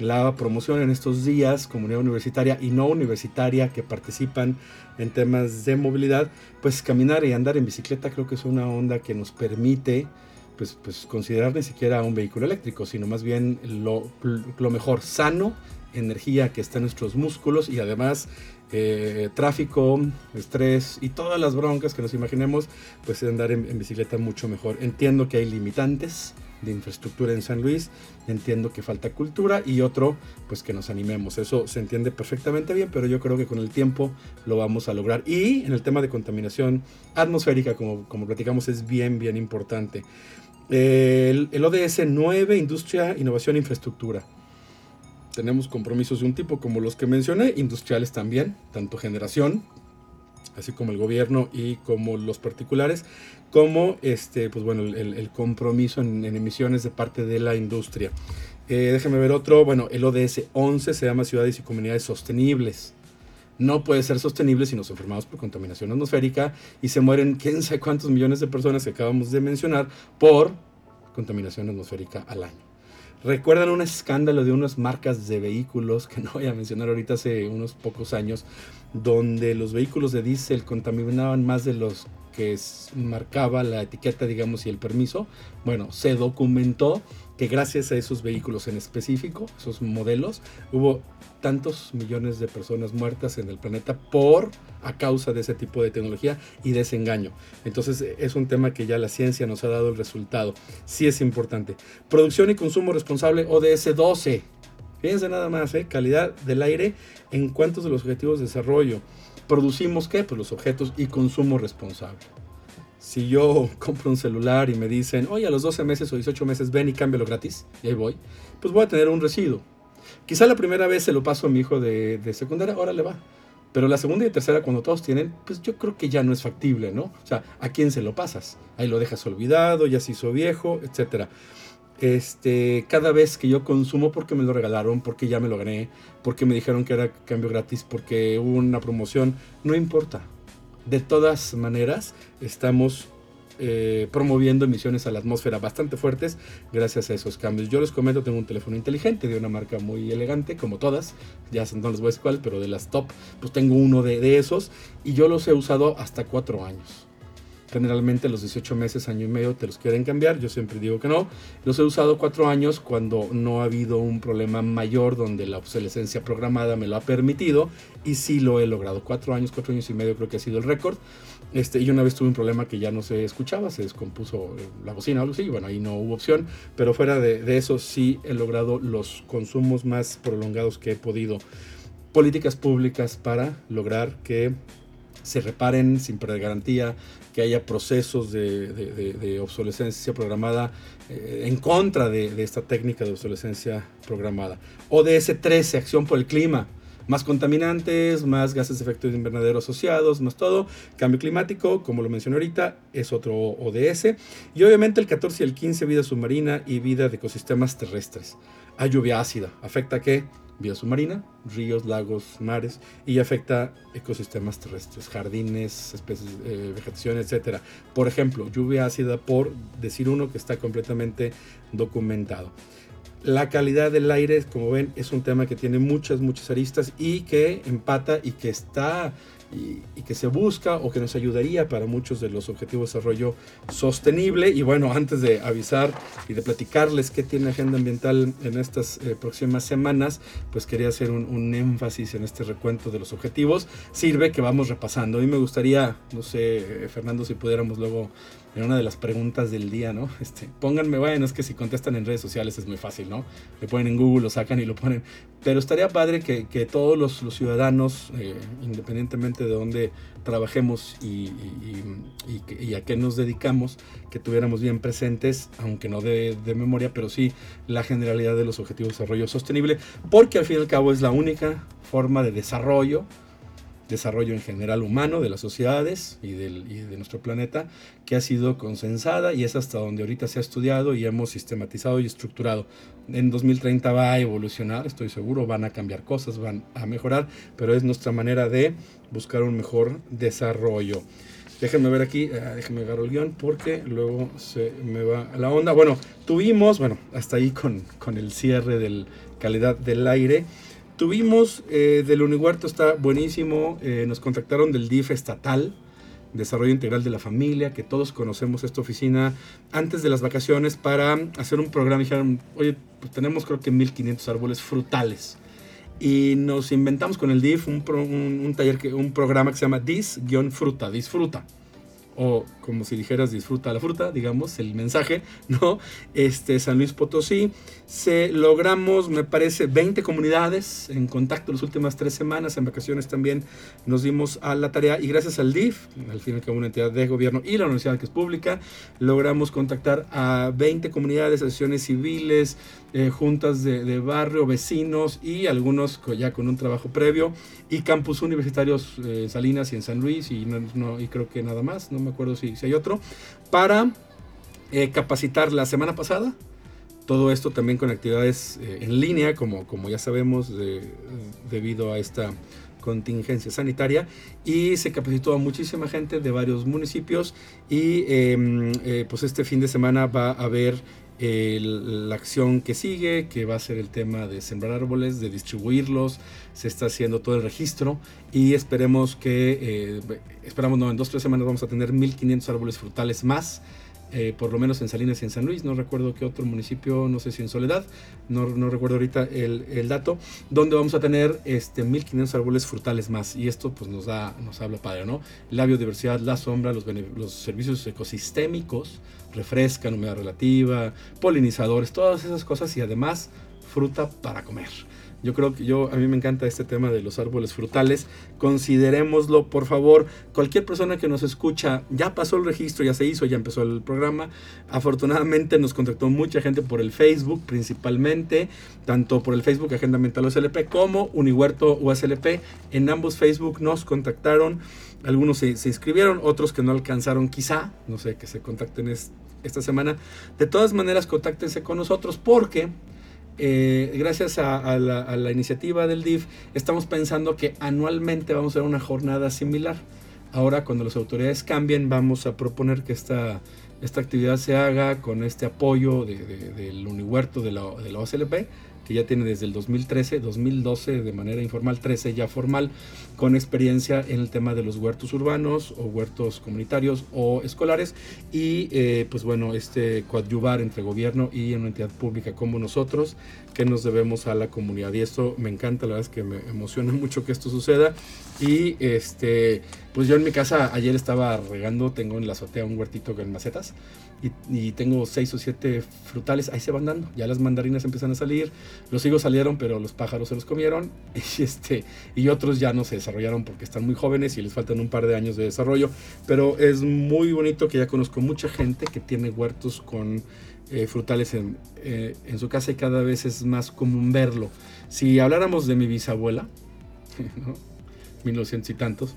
la promoción en estos días, comunidad universitaria y no universitaria que participan en temas de movilidad, pues caminar y andar en bicicleta creo que es una onda que nos permite pues, pues considerar ni siquiera un vehículo eléctrico, sino más bien lo, lo mejor, sano, energía que está en nuestros músculos y además eh, tráfico, estrés y todas las broncas que nos imaginemos, pues andar en, bicicleta mucho mejor. Entiendo que hay limitantes de infraestructura en San Luis, entiendo que falta cultura y otro, pues que nos animemos. Eso se entiende perfectamente bien, pero yo creo que con el tiempo lo vamos a lograr. Y en el tema de contaminación atmosférica, como, como platicamos, es bien, bien importante. el, el ODS 9, Industria, Innovación e Infraestructura tenemos compromisos de un tipo como los que mencioné, industriales también, tanto generación, así como el gobierno y como los particulares, como este, pues bueno, el, compromiso en, emisiones de parte de la industria. Eh, déjeme ver otro, bueno, el ODS 11 se llama Ciudades y Comunidades Sostenibles. No puede ser sostenible si nos enfermamos por contaminación atmosférica y se mueren quién sabe cuántos millones de personas que acabamos de mencionar por contaminación atmosférica al año. ¿Recuerdan un escándalo de unas marcas de vehículos que no voy a mencionar ahorita hace unos pocos años? Donde los vehículos de diésel contaminaban más de los que marcaba la etiqueta, digamos, y el permiso, bueno, se documentó que gracias a esos vehículos en específico, esos modelos, hubo tantos millones de personas muertas en el planeta por a causa de ese tipo de tecnología y de ese engaño. Entonces es un tema que ya la ciencia nos ha dado el resultado. Sí es importante. Producción y consumo responsable ODS 12. Fíjense nada más, ¿eh? calidad del aire en cuanto a los objetivos de desarrollo. ¿Producimos qué? Pues los objetos y consumo responsable. Si yo compro un celular y me dicen, oye, a los 12 meses o 18 meses ven y cámbialo gratis, y ahí voy, pues voy a tener un residuo. Quizá la primera vez se lo paso a mi hijo de, de secundaria, ahora le va. Pero la segunda y tercera, cuando todos tienen, pues yo creo que ya no es factible, ¿no? O sea, ¿a quién se lo pasas? Ahí lo dejas olvidado, ya se hizo viejo, etcétera este, cada vez que yo consumo porque me lo regalaron, porque ya me lo gané, porque me dijeron que era cambio gratis, porque hubo una promoción, no importa. De todas maneras, estamos eh, promoviendo emisiones a la atmósfera bastante fuertes gracias a esos cambios. Yo les comento, tengo un teléfono inteligente de una marca muy elegante, como todas, ya no les voy a decir cuál, pero de las top, pues tengo uno de, de esos y yo los he usado hasta cuatro años. Generalmente los 18 meses, año y medio te los quieren cambiar. Yo siempre digo que no. Los he usado cuatro años cuando no ha habido un problema mayor donde la obsolescencia programada me lo ha permitido. Y sí lo he logrado. Cuatro años, cuatro años y medio creo que ha sido el récord. Este, y una vez tuve un problema que ya no se escuchaba, se descompuso la bocina o algo así. Bueno, ahí no hubo opción. Pero fuera de, de eso sí he logrado los consumos más prolongados que he podido. Políticas públicas para lograr que se reparen sin perder garantía, que haya procesos de, obsolescencia programada eh, en contra de, esta técnica de obsolescencia programada. ODS 13, acción por el clima. Más contaminantes, más gases de efecto invernadero asociados, más todo. Cambio climático, como lo mencioné ahorita, es otro ODS. Y obviamente el 14 y el 15, vida submarina y vida de ecosistemas terrestres. Hay lluvia ácida. ¿Afecta qué? Vida submarina, ríos, lagos, mares y afecta ecosistemas terrestres, jardines, especies, eh, vegetación, etc. Por ejemplo, lluvia ácida, por decir uno que está completamente documentado. La calidad del aire, como ven, es un tema que tiene muchas, muchas aristas y que empata y que está y, que se busca o que nos ayudaría para muchos de los objetivos de desarrollo sostenible. Y bueno, antes de avisar y de platicarles qué tiene Agenda Ambiental en estas eh, próximas semanas, pues quería hacer un, un, énfasis en este recuento de los objetivos. Sirve que vamos repasando. A mí me gustaría, no sé, Fernando, si pudiéramos luego en una de las preguntas del día, ¿no? Este, pónganme, bueno, es que si contestan en redes sociales es muy fácil, ¿no? Le ponen en Google, lo sacan y lo ponen. Pero estaría padre que, todos los, ciudadanos, eh, independientemente de dónde trabajemos y, a qué nos dedicamos, que tuviéramos bien presentes, aunque no de, de memoria, pero sí la generalidad de los objetivos de desarrollo sostenible, porque al fin y al cabo es la única forma de desarrollo desarrollo en general humano de las sociedades y, del, y, de nuestro planeta que ha sido consensada y es hasta donde ahorita se ha estudiado y hemos sistematizado y estructurado. En 2030 va a evolucionar, estoy seguro, van a cambiar cosas, van a mejorar, pero es nuestra manera de buscar un mejor desarrollo. Déjenme ver aquí, uh, déjenme agarrar el guion porque luego se me va la onda. Bueno, tuvimos, bueno, hasta ahí con, con el cierre de calidad del aire. Tuvimos eh, del Unihuerto, está buenísimo. Eh, nos contactaron del DIF estatal, Desarrollo Integral de la Familia, que todos conocemos esta oficina antes de las vacaciones para hacer un programa. Dijeron, oye, pues tenemos creo que 1500 árboles frutales. Y nos inventamos con el DIF un, taller, un programa que se llama Dis-Fruta, Disfruta o como si dijeras disfruta la fruta, digamos, el mensaje, ¿no? Este, San Luis Potosí, se logramos, me parece, 20 comunidades en contacto las últimas tres semanas, en vacaciones también nos dimos a la tarea y gracias al DIF, al final que una entidad de gobierno y la universidad que es pública, logramos contactar a 20 comunidades, asociaciones civiles, eh, juntas de, barrio, vecinos y algunos ya con un trabajo previo y campus universitarios eh, Salinas y en San Luis y, no, y creo que nada más, no me acuerdo si, si hay otro, para eh, capacitar la semana pasada. Todo esto también con actividades en línea, como, como ya sabemos, debido a esta contingencia sanitaria y se capacitó a muchísima gente de varios municipios y em, pues este fin de semana va a haber la acción que sigue, que va a ser el tema de sembrar árboles, de distribuirlos, se está haciendo todo el registro y esperemos que, eh, esperamos no, en dos o tres semanas vamos a tener 1500 árboles frutales más eh, por lo menos en Salinas y en San Luis, no recuerdo qué otro municipio, no sé si en Soledad, no, no recuerdo ahorita el, el, dato, donde vamos a tener este, 1500 árboles frutales más. Y esto pues nos, da, nos habla padre, ¿no? La biodiversidad, la sombra, los, los servicios ecosistémicos, refrescan, humedad relativa, polinizadores, todas esas cosas y además fruta para comer. Yo creo que yo, a mí me encanta este tema de los árboles frutales. Considerémoslo, por favor. Cualquier persona que nos escucha, ya pasó el registro, ya se hizo, ya empezó el programa. Afortunadamente nos contactó mucha gente por el Facebook, principalmente, tanto por el Facebook Agenda Mental USLP como Unihuerto USLP. En ambos Facebook nos contactaron. Algunos se, inscribieron, otros que no alcanzaron quizá, no sé, que se contacten esta semana. De todas maneras, contáctense con nosotros porque eh, gracias a, la, iniciativa del DIF, estamos pensando que anualmente vamos a hacer una jornada similar. Ahora, cuando las autoridades cambien, vamos a proponer que esta, esta actividad se haga con este apoyo del Unihuerto de la, de la OCLP que ya tiene desde el 2013, 2012 de manera informal, 13 ya formal, con experiencia en el tema de los huertos urbanos o huertos comunitarios o escolares. Y eh, pues bueno, este coadyuvar entre gobierno y una entidad pública como nosotros que nos debemos a la comunidad. Y esto me encanta, la verdad es que me emociona mucho que esto suceda. Y este pues yo en mi casa ayer estaba regando, tengo en la azotea un huertito con macetas y, tengo seis o siete frutales, ahí se van dando, ya las mandarinas empiezan a salir, los higos salieron pero los pájaros se los comieron y, este, y otros ya no se desarrollaron porque están muy jóvenes y les faltan un par de años de desarrollo, pero es muy bonito que ya conozco mucha gente que tiene huertos con eh, frutales en, eh, en su casa y cada vez es más común verlo. Si habláramos de mi bisabuela, ¿no? 1900 y tantos,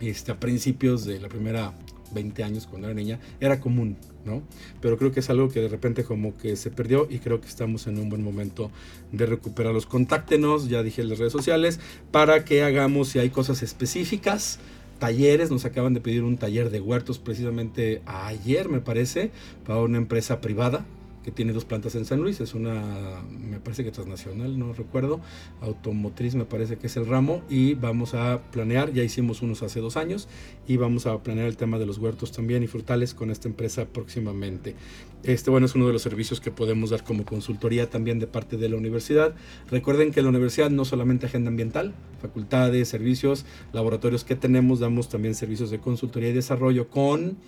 este, a principios de la primera 20 años cuando era niña, era común, ¿no? Pero creo que es algo que de repente como que se perdió y creo que estamos en un buen momento de recuperarlos. Contáctenos, ya dije en las redes sociales, para que hagamos si hay cosas específicas. Talleres, nos acaban de pedir un taller de huertos precisamente ayer, me parece, para una empresa privada que tiene dos plantas en San Luis, es una, me parece que transnacional, no recuerdo, automotriz me parece que es el ramo y vamos a planear, ya hicimos unos hace dos años y vamos a planear el tema de los huertos también y frutales con esta empresa próximamente. Este, bueno, es uno de los servicios que podemos dar como consultoría también de parte de la universidad. Recuerden que la universidad no solamente agenda ambiental, facultades, servicios, laboratorios que tenemos, damos también servicios de consultoría y desarrollo con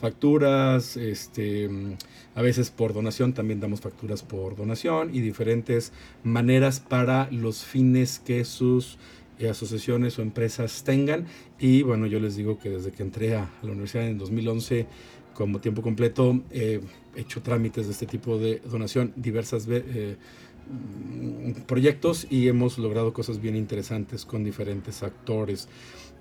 facturas, este, a veces por donación, también damos facturas por donación y diferentes maneras para los fines que sus eh, asociaciones o empresas tengan. Y bueno, yo les digo que desde que entré a la universidad en 2011 como tiempo completo, he hecho trámites de este tipo de donación, diversas eh, proyectos y hemos logrado cosas bien interesantes con diferentes actores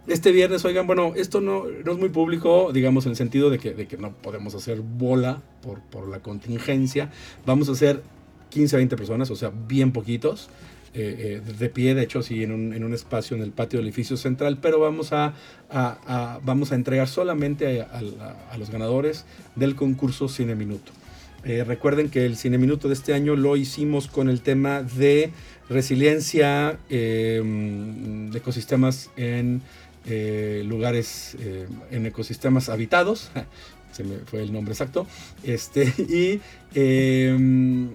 este viernes, oigan, bueno, esto no, no, es muy público, digamos, en el sentido de que, de que no podemos hacer bola por, por, la contingencia. Vamos a hacer 15 a 20 personas, o sea, bien poquitos, eh, eh, de pie, de hecho, sí, en un, en un, espacio en el patio del edificio central, pero vamos a, a, vamos a entregar solamente a, los ganadores del concurso Cine Minuto. Eh, recuerden que el Cine Minuto de este año lo hicimos con el tema de resiliencia de ecosistemas en eh, lugares eh, en ecosistemas habitados, se me fue el nombre exacto, este, y em,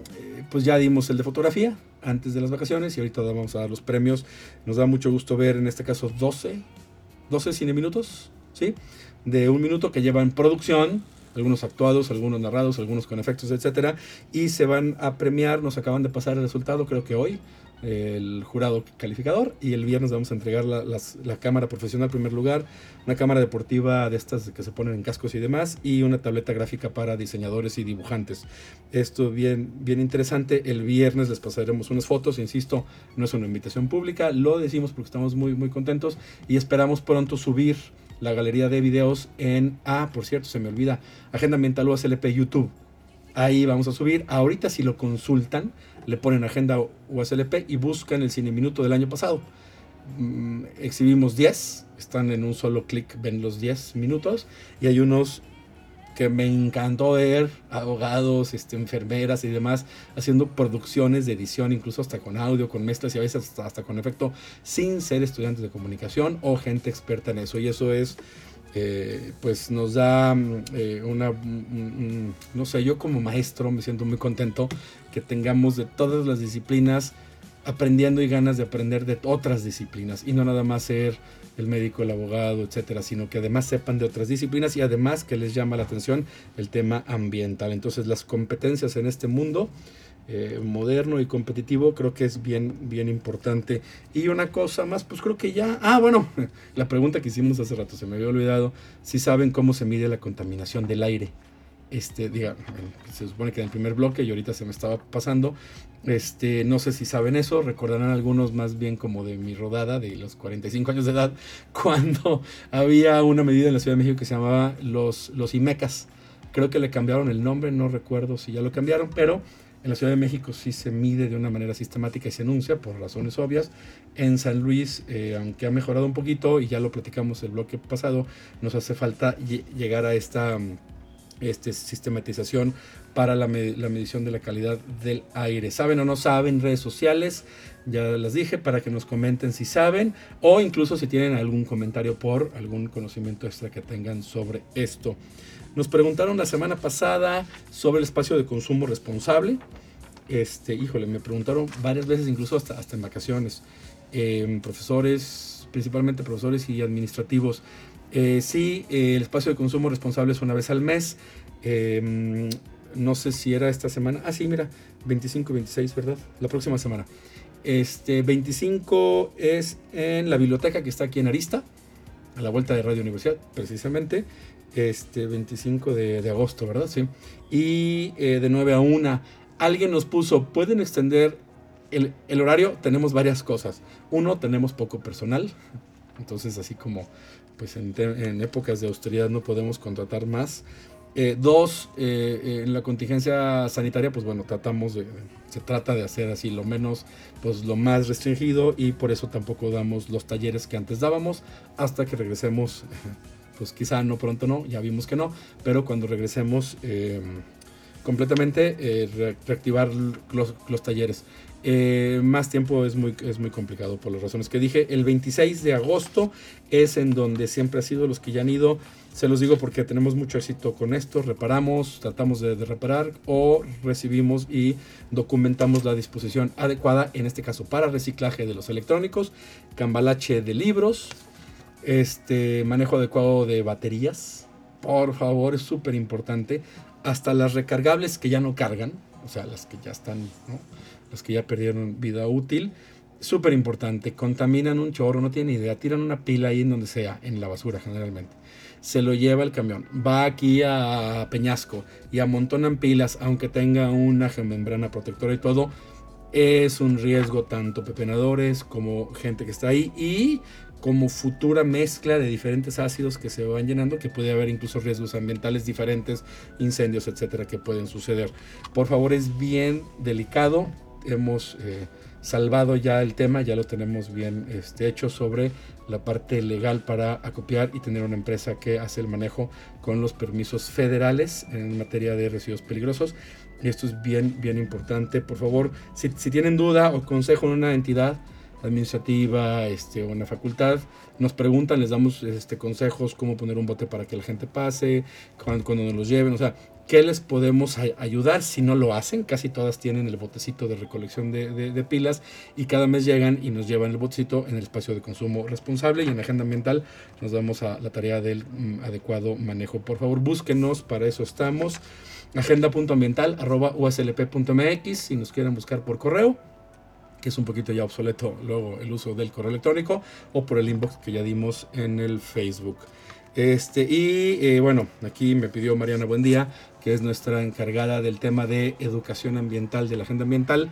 pues ya dimos el de fotografía antes de las vacaciones y ahorita vamos a dar los premios. Nos da mucho gusto ver en este caso 12, 12 cine minutos, ¿sí? De un minuto que llevan producción, algunos actuados, algunos narrados, algunos con efectos, etcétera, y se van a premiar. Nos acaban de pasar el resultado, creo que hoy, el jurado calificador y el viernes vamos a entregar la, la, cámara profesional en primer lugar, una cámara deportiva de estas que se ponen en cascos y demás y una tableta gráfica para diseñadores y dibujantes. Esto bien, bien interesante. El viernes les pasaremos unas fotos, insisto, no es una invitación pública, lo decimos porque estamos muy, muy contentos y esperamos pronto subir la galería de videos en, ah, por cierto, se me olvida, Agenda Ambiental USLP YouTube. Ahí vamos a subir. Ahorita si lo consultan, le ponen agenda USLP y buscan el cine minuto del año pasado. Mm, exhibimos 10, están en un solo clic, ven los 10 minutos y hay unos que me encantó ver abogados, este, enfermeras y demás haciendo producciones de edición, incluso hasta con audio, con mezclas y a veces hasta, con efecto, sin ser estudiantes de comunicación o gente experta en eso. Y eso es, eh, pues nos da mm, eh, una, no sé, yo como maestro me siento muy contento que tengamos de todas las disciplinas aprendiendo y ganas de aprender de otras disciplinas y no nada más ser el médico, el abogado, etcétera, sino que además sepan de otras disciplinas y además que les llama la atención el tema ambiental. Entonces, las competencias en este mundo eh, moderno y competitivo creo que es bien, bien importante. Y una cosa más, pues creo que ya. Ah, bueno, la pregunta que hicimos hace rato se me había olvidado. Si saben cómo se mide la contaminación del aire este, diga, se supone que en el primer bloque y ahorita se me estaba pasando, este, no sé si saben eso, recordarán algunos más bien como de mi rodada de los 45 años de edad, cuando había una medida en la Ciudad de México que se llamaba los, los IMECAS. Creo que le cambiaron el nombre, no recuerdo si ya lo cambiaron, pero en la Ciudad de México sí se mide de una manera sistemática y se enuncia por razones obvias. En San Luis, eh, aunque ha mejorado un poquito y ya lo platicamos el bloque pasado, nos hace falta llegar a esta este, sistematización para la, medición de la calidad del aire. ¿Saben o no saben? Redes sociales, ya las dije, para que nos comenten si saben o incluso si tienen algún comentario por algún conocimiento extra que tengan sobre esto. Nos preguntaron la semana pasada sobre el espacio de consumo responsable. Este, híjole, me preguntaron varias veces, incluso hasta, hasta en vacaciones, eh, profesores, principalmente profesores y administrativos, eh, sí, eh, el espacio de consumo responsable es una vez al mes. Em, no sé si era esta semana. Ah, sí, mira, 25 26, ¿verdad? La próxima semana. Este 25 es en la biblioteca que está aquí en Arista, a la vuelta de Radio Universidad, precisamente. Este 25 de, agosto, ¿verdad? Sí. Y eh, de 9 a 1. Alguien nos puso, ¿pueden extender el, el horario? Tenemos varias cosas. Uno, tenemos poco personal. Entonces, así como pues en, épocas de austeridad no podemos contratar más. Eh, dos, eh, eh, en la contingencia sanitaria, pues bueno, tratamos de, se trata de hacer así lo menos, pues lo más restringido y por eso tampoco damos los talleres que antes dábamos hasta que regresemos, pues quizá no pronto no, ya vimos que no, pero cuando regresemos completamente, reactivar los, los talleres. Eh, más tiempo es muy, es muy complicado por las razones que dije. El 26 de agosto es en donde siempre ha sido los que ya han ido. Se los digo porque tenemos mucho éxito con esto. Reparamos, tratamos de, reparar o recibimos y documentamos la disposición adecuada, en este caso para reciclaje de los electrónicos, cambalache de libros, este manejo adecuado de baterías. Por favor, es súper importante. Hasta las recargables que ya no cargan, o sea, las que ya están, ¿no? los que ya perdieron vida útil. Súper importante, contaminan un chorro, no tienen idea, tiran una pila ahí en donde sea, en la basura generalmente. Se lo lleva el camión, va aquí a Peñasco y amontonan pilas, aunque tenga una membrana protectora y todo. Es un riesgo tanto pepenadores como gente que está ahí y como futura mezcla de diferentes ácidos que se van llenando, que puede haber incluso riesgos ambientales diferentes, incendios, etcétera, que pueden suceder. Por favor, es bien delicado hemos eh, salvado ya el tema, ya lo tenemos bien este, hecho sobre la parte legal para acopiar y tener una empresa que hace el manejo con los permisos federales en materia de residuos peligrosos. Y esto es bien, bien importante. Por favor, si, tienen duda o consejo en una entidad administrativa este, o una facultad, nos preguntan, les damos este, consejos, cómo poner un bote para que la gente pase, cuando, cuando nos los lleven. O sea, ¿Qué les podemos ayudar si no lo hacen? Casi todas tienen el botecito de recolección de, pilas y cada mes llegan y nos llevan el botecito en el espacio de consumo responsable y en la agenda ambiental nos damos a la tarea del mm, adecuado manejo. Por favor, búsquenos, para eso estamos. Agenda.ambiental.uslp.mx si nos quieren buscar por correo que es un poquito ya obsoleto luego el uso del correo electrónico o por el inbox que ya dimos en el Facebook. Este, y eh, bueno, aquí me pidió Mariana Buendía que es nuestra encargada del tema de educación ambiental, de la agenda ambiental,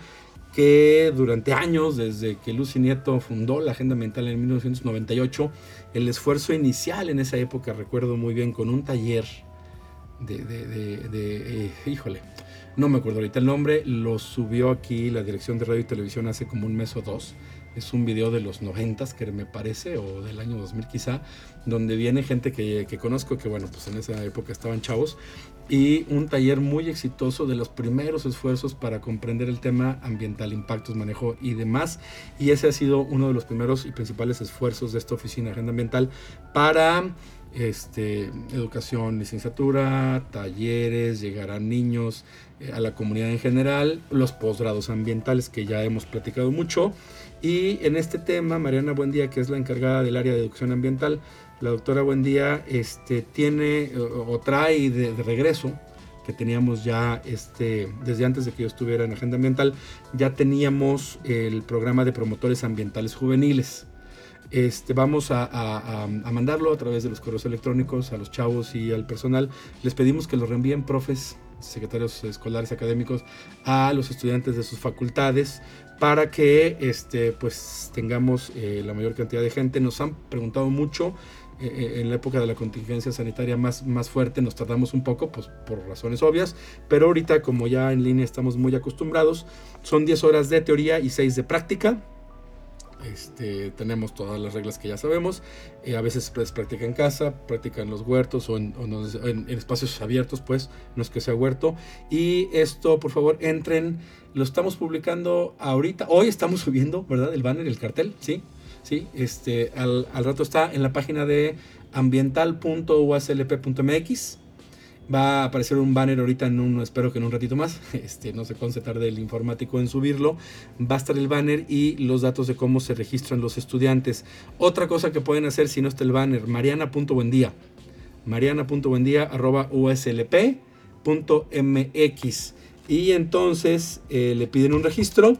que durante años, desde que Lucy Nieto fundó la agenda ambiental en 1998, el esfuerzo inicial en esa época, recuerdo muy bien, con un taller de, de, eh, híjole, no me acuerdo ahorita el nombre, lo subió aquí la dirección de radio y televisión hace como un mes o dos es un video de los 90 que me parece, o del año 2000 quizá, donde viene gente que, que, conozco, que bueno, pues en esa época estaban chavos, y un taller muy exitoso de los primeros esfuerzos para comprender el tema ambiental, impactos, manejo y demás. Y ese ha sido uno de los primeros y principales esfuerzos de esta oficina de Agenda Ambiental para este, educación, licenciatura, talleres, llegar a niños, a la comunidad en general, los posgrados ambientales que ya hemos platicado mucho. Y en este tema, Mariana Buendía, que es la encargada del área de educación ambiental, la doctora Buendía este, tiene o, trae de, regreso que teníamos ya este, desde antes de que yo estuviera en Agenda Ambiental, ya teníamos el programa de promotores ambientales juveniles. Este, vamos a, a, mandarlo a través de los correos electrónicos a los chavos y al personal. Les pedimos que lo reenvíen profes, secretarios escolares académicos a los estudiantes de sus facultades para que este, pues, tengamos eh, la mayor cantidad de gente. Nos han preguntado mucho eh, eh, en la época de la contingencia sanitaria más, más fuerte nos tardamos un poco, pues por razones obvias, pero ahorita como ya en línea estamos muy acostumbrados, son 10 horas de teoría y 6 de práctica. Este, tenemos todas las reglas que ya sabemos. Eh, a veces pues, práctica en casa, práctica en los huertos o, en, espacios abiertos, pues no es que sea huerto. Y esto, por favor, entren. Lo estamos publicando ahorita. Hoy estamos subiendo, ¿verdad? El banner, el cartel, ¿sí? ¿sí? Este, al, rato está en la página de ambiental.uslp.mx. Va a aparecer un banner ahorita en un, espero que en un ratito más. Este, no sé cuándo se tarde el informático en subirlo. Va a estar el banner y los datos de cómo se registran los estudiantes. Otra cosa que pueden hacer si no está el banner, mariana.buendía. mariana.buendía arroba uslp.mx. Y entonces eh, le piden un registro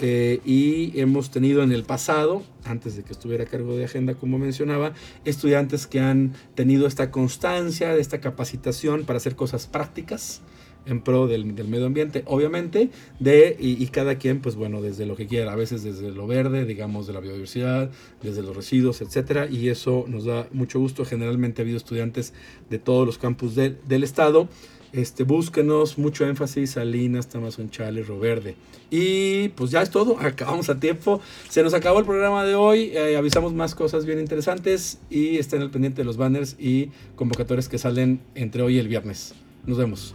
eh, y hemos tenido en el pasado, antes de que estuviera a cargo de agenda, como mencionaba, estudiantes que han tenido esta constancia, esta capacitación para hacer cosas prácticas en pro del, medio ambiente, obviamente, de, y, cada quien, pues bueno, desde lo que quiera, a veces desde lo verde, digamos, de la biodiversidad, desde los residuos, etcétera, y eso nos da mucho gusto. Generalmente ha habido estudiantes de todos los campus del estado este, búsquenos, mucho énfasis, Salinas, Tamazunchale, Roverde. Y pues ya es todo, acabamos a tiempo. Se nos acabó el programa de hoy, eh, avisamos más cosas bien interesantes y estén al pendiente de los banners y convocatorias que salen entre hoy y el viernes. Nos vemos.